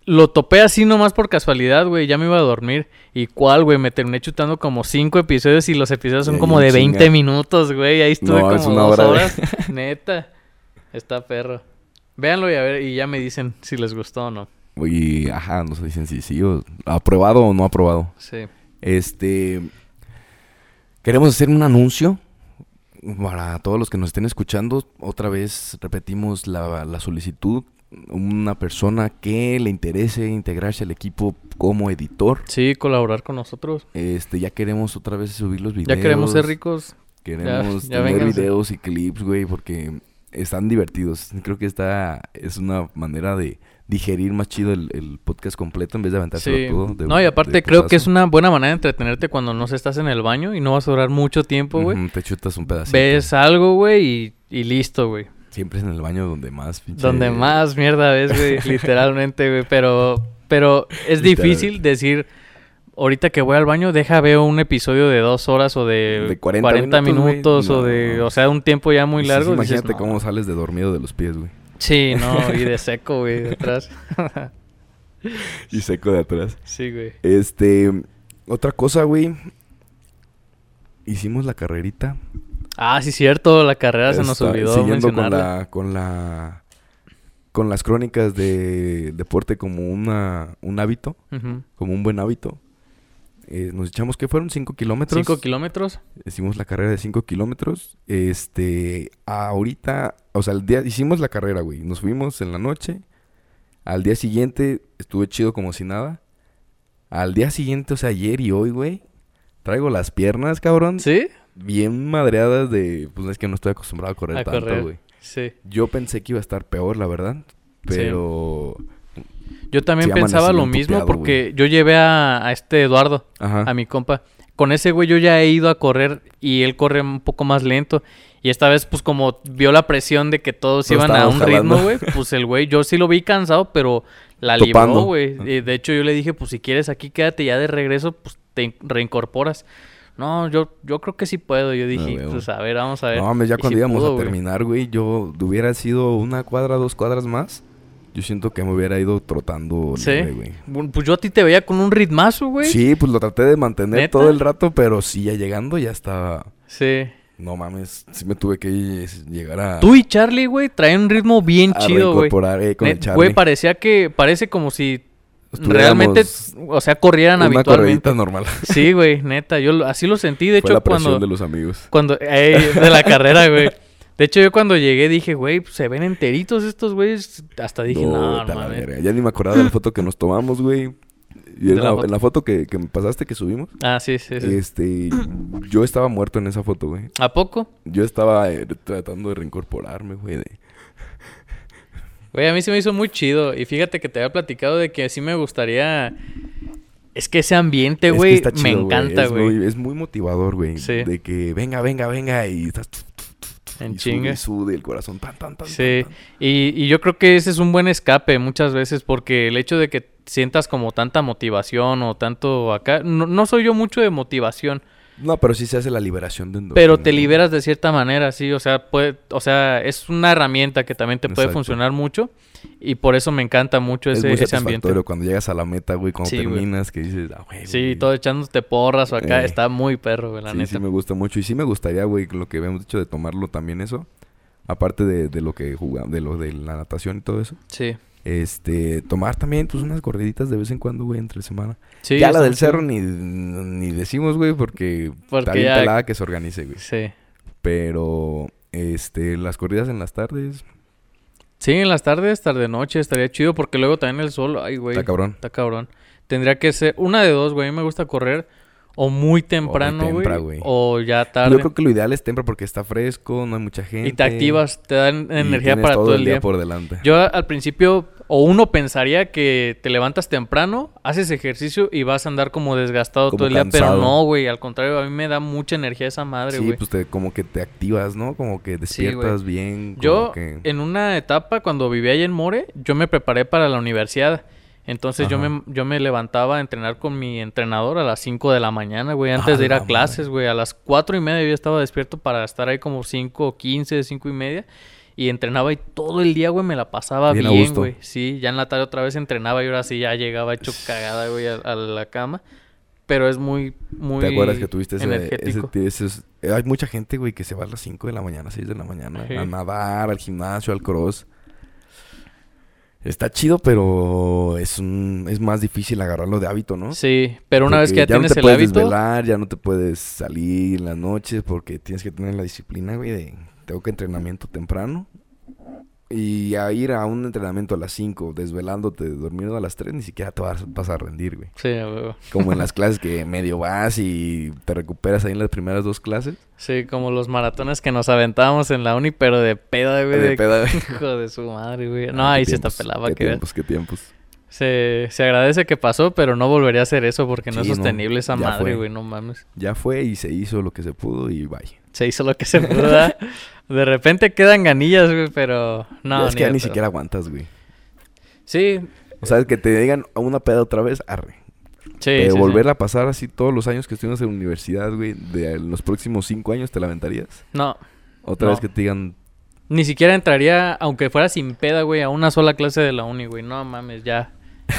Lo topé así nomás por casualidad, güey. Ya me iba a dormir. ¿Y cuál, güey? Me terminé chutando como cinco episodios y los episodios son como de 20 chinga. minutos, güey. Ahí estuve No, como es una dos hora horas. Neta. Está perro. Véanlo y a ver, y ya me dicen si les gustó o no. Y, ajá, nos dicen si sí o... ¿Aprobado o no aprobado? Sí. Este... Queremos hacer un anuncio para todos los que nos estén escuchando. Otra vez repetimos la, la solicitud. Una persona que le interese integrarse al equipo como editor. Sí, colaborar con nosotros. Este, ya queremos otra vez subir los videos. Ya queremos ser ricos. Queremos Ya- ya tener vénganse. videos y clips, güey, porque están divertidos. Creo que esta es una manera de digerir más chido el, el podcast completo en vez de aventárselo Sí. todo. de- no, y aparte de creo que es una buena manera de entretenerte cuando no estás en el baño y no vas a durar mucho tiempo, güey. Te chutas un pedacito. Ves algo, güey, y, y listo, güey. Siempre es en el baño donde más pinche... Donde más mierda ves, güey, literalmente, güey. Pero, pero es difícil decir, ahorita que voy al baño, deja veo un episodio de dos horas o de, De 40 minutos, o de, no. o sea, un tiempo ya muy largo. sí, imagínate "No". cómo sales de dormido de los pies, güey. Sí, no, y de seco, güey, detrás. Y seco de atrás. sí, güey. Este... Otra cosa, güey. Hicimos la carrerita. Ah, sí, cierto. La carrera se nos olvidó siguiendo con la, con la con las crónicas de deporte como una un hábito, como un buen hábito. Eh, nos echamos que fueron 5 kilómetros. Cinco kilómetros. Hicimos la carrera de 5 kilómetros. Este, ahorita, o sea, el día, hicimos la carrera, güey. Nos fuimos en la noche. Al día siguiente estuve chido como si nada. Al día siguiente, o sea, ayer y hoy, güey, traigo las piernas, cabrón, ¿Sí? bien madreadas de, pues es que no estoy acostumbrado a correr A tanto, güey. Sí. Yo pensé que iba a estar peor, la verdad, pero, Yo también Sí, pensaba lo mismo porque yo llevé a, a este Eduardo, ajá, a mi compa. Con ese güey yo ya he ido a correr y él corre un poco más lento. Y esta vez, pues como vio la presión de que todos iban a un ritmo, güey, pues el güey, yo sí lo vi cansado, pero la Topando. libró, güey. Y De hecho, yo le dije, pues si quieres aquí quédate ya de regreso, pues te in- reincorporas. No, yo, yo creo que sí puedo. Yo dije, huevo. pues a ver, vamos a ver. No, mames, ya Y cuando íbamos pudo, a terminar, güey, yo hubiera sido una cuadra, dos cuadras más. Yo siento que me hubiera ido trotando Sí. leve, güey. Bueno, Pues yo a ti te veía con un ritmazo, güey. Sí, pues lo traté de mantener ¿Neta? todo el rato, pero sí, ya llegando ya estaba... Sí. No mames, sí me tuve que llegar a... Tú y Charlie, güey, traen un ritmo bien a chido, güey. eh, con el Charlie. Güey, parecía que, parece como si realmente, o sea, corrieran Una habitualmente. corredita normal. Sí, güey, neta, yo así lo sentí, de Fue hecho, la cuando, de los amigos. cuando, ey, de la carrera, güey. De hecho, yo cuando llegué dije, güey, pues, se ven enteritos estos güeyes. Hasta dije, no, no mames. Ya ni me acordaba de la foto que nos tomamos, güey. En la la, foto. en la foto que, que me pasaste que subimos, Ah, sí, sí, sí. este, yo estaba muerto en esa foto, güey. ¿A poco? Yo estaba eh, tratando de reincorporarme, güey. de- Güey, a mí se me hizo muy chido. Y fíjate que te había platicado de que sí me gustaría... Es que ese ambiente, Es que güey, me encanta, güey. es muy motivador, güey. Sí. De que venga, venga, venga y estás... En y sude, y sude el corazón tan, tan, tan, Sí, tan, tan. y, y yo creo que ese es un buen escape muchas veces porque el hecho de que sientas como tanta motivación o tanto acá, no, no soy yo mucho de motivación, No, pero sí se hace la liberación de endorfina. pero te liberas de cierta manera, sí, o sea, puede, o sea, es una herramienta que también te puede Exacto. funcionar mucho y por eso me encanta mucho Es ese, muy ese ambiente. cuando llegas a la meta, güey, cuando Sí, güey. terminas, que dices, ah, güey. Sí, güey". todo echándote porras o acá, Eh. está muy perro, güey, la sí, neta. sí me gusta mucho. Y sí me gustaría, güey, lo que habíamos dicho de tomarlo también eso. Aparte de, de lo que jugamos, de lo de la natación y todo eso. Sí, Este, tomar también, pues, unas corriditas de vez en cuando, güey, entre semana. sí. ya la del cerro ni, ni decimos, güey, porque, Porque está bien ya- pelada que se organice, güey. Sí. Pero, este, las corridas en las tardes, Sí, en las tardes, tarde-noche, estaría chido porque luego también el sol, ay, güey. está cabrón. Está cabrón. Tendría que ser una de dos, güey. A mí me gusta correr o muy temprano, tempra, güey. güey. O ya Yo tarde. creo que lo ideal es temprano porque está fresco, no hay mucha gente. Y te activas, te dan energía para todo, el día. por delante. Yo al principio, o uno pensaría que te levantas temprano, haces ejercicio y vas a andar como desgastado Como todo el día. cansado. Pero no, güey. Al contrario, a mí me da mucha energía esa madre, sí, güey. pues te, como que te activas, ¿no? Como que despiertas bien. como Yo, que- en una etapa, cuando vivía allá en More, yo me preparé para la universidad. Entonces yo me, yo me levantaba a entrenar con mi entrenador a las 5 de la mañana, güey, antes de ir a la clases, güey. A las 4 y media yo estaba despierto para estar ahí como 5, 15, 5 y media. Y entrenaba y todo el día, güey, me la pasaba Bien güey. Sí, ya en la tarde otra vez entrenaba y ahora sí ya llegaba hecho cagada, güey, a, a la cama. Pero es muy, muy ¿Te acuerdas que tuviste ese, ese, eh, Hay mucha gente, güey, que se va a las 5 de la mañana, 6 de la mañana Sí. a nadar, al gimnasio, al cross. Está chido, pero es un, es más difícil agarrarlo de hábito, ¿no? Sí, pero una vez que ya, tienes no te el puedes hábito... desvelar, ya no te puedes salir en las noches porque tienes que tener la disciplina, güey, de tengo que entrenamiento temprano. Y a ir a un entrenamiento a las 5, desvelándote, durmiendo a las 3, ni siquiera te vas, vas a rendir, güey. Sí, a huevo. Como en las clases que medio vas y te recuperas ahí en las primeras dos clases. Sí, como los maratones que nos aventábamos en la uni, pero de peda, güey. De de- peda, güey. Hijo de su madre, güey. No, Ah, qué ahí sí está pelada, Qué que tiempos, qué tiempos. Se, se agradece que pasó, pero no volvería a hacer eso porque no Sí, es no, sostenible esa madre, fue. güey. No mames. Ya fue y se hizo lo que se pudo y vaya. Se hizo lo que se pudo. De repente quedan ganillas, güey, pero no. Es que ya ni siquiera aguantas, güey. Sí, O sea, que te digan a una peda otra vez, arre. sí. Pero sí, sí. volverla a pasar así todos los años que estuvimos en la universidad, güey, de los próximos cinco años, ¿te la aventarías? No, Otra No. vez que te digan, ni siquiera entraría, aunque fuera sin peda, güey, a una sola clase de la uni, güey. No mames, ya.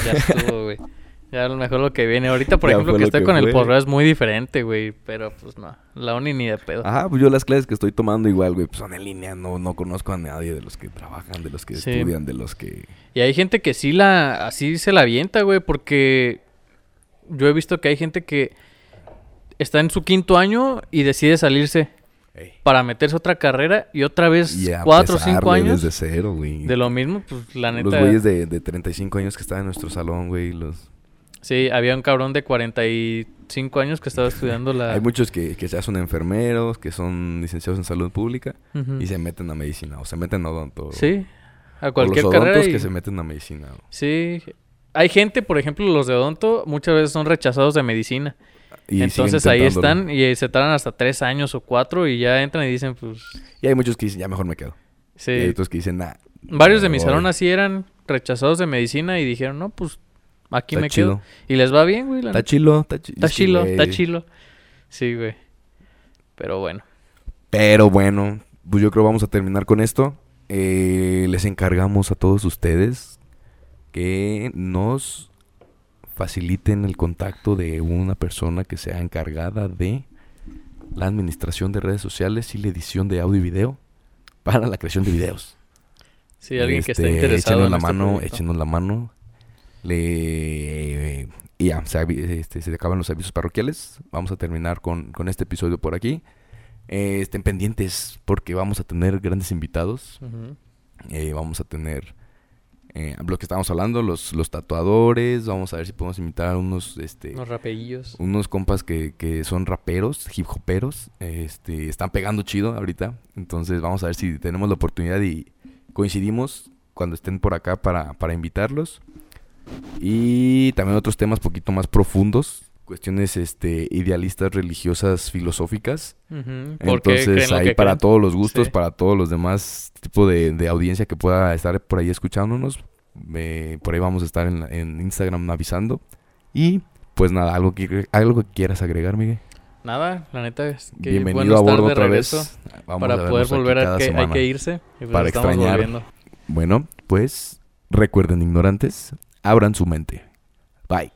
Ya estuvo, güey. Ya a lo mejor lo que viene. Ahorita, por Ya ejemplo, que estoy que con el posgrado es muy diferente, güey. Pero pues no, la uni ni de pedo. Ajá, pues yo las clases que estoy tomando igual, güey, pues son en línea. No, no conozco a nadie de los que trabajan, de los que Sí. estudian, de los que... Y hay gente que sí la, así se la avienta, güey, porque yo he visto que hay gente que está en su quinto año y decide salirse Ey. para meterse a otra carrera y otra vez Y cuatro o cinco años Desde cero, güey. de lo mismo, pues la neta. Los güeyes de, de 35 años que estaban en nuestro salón, güey, los... Sí, había un cabrón de 45 años que estaba estudiando la. Hay muchos que, que ya son enfermeros, que son licenciados en salud pública y se meten a medicina o se meten a odonto. Sí, a O cualquier los carrera. y- que se meten a medicina. Sí, hay gente, por ejemplo, los de odonto muchas veces son rechazados de medicina. Y Entonces ahí están y se tardan hasta tres años o cuatro y ya entran y dicen, pues, Y hay muchos que dicen, ya mejor me quedo. Y hay sí. otros que dicen, nah. Varios de mi me salón voy". así eran rechazados de medicina y dijeron, no, pues aquí Está me chido. quedo. Y les va bien, güey. Está chilo, está chilo. Está chilo, está chilo. Sí, güey. Pero bueno. Pero bueno, pues yo creo vamos a terminar con esto. Eh, les encargamos a todos ustedes que nos faciliten el contacto de una persona que sea encargada de la administración de redes sociales y la edición de audio y video para la creación de videos. Sí, alguien que esté Este, interesado échenos en la este mano, proyecto. échenos la mano. Le y ya, se, este, se acaban los avisos parroquiales. Vamos a terminar con, con este episodio por aquí. Eh, estén pendientes porque vamos a tener grandes invitados. Eh, vamos a tener eh, lo que estábamos hablando, los, los tatuadores. Vamos a ver si podemos invitar a unos, este, Unos rapellillos. unos compas que, que son raperos, hip hoperos. Este, están pegando chido ahorita. Entonces vamos a ver si tenemos la oportunidad y coincidimos cuando estén por acá para, para invitarlos. Y también otros temas poquito más profundos. Cuestiones este, idealistas, religiosas, filosóficas. Ujú. ¿Por qué creen Entonces ahí para creen? todos los gustos, Sí. para todos los demás tipo de, de audiencia que pueda estar por ahí escuchándonos. eh, por ahí vamos a estar en, Instagram avisando. Y pues nada, algo que, algo que quieras agregar, Miguel. Nada, la neta es que Bienvenido bueno a bordo otra vez. Vamos para poder volver a que hay que irse. y pues Para extrañar. volviendo. Bueno, pues recuerden ignorantes, abran su mente. Bye.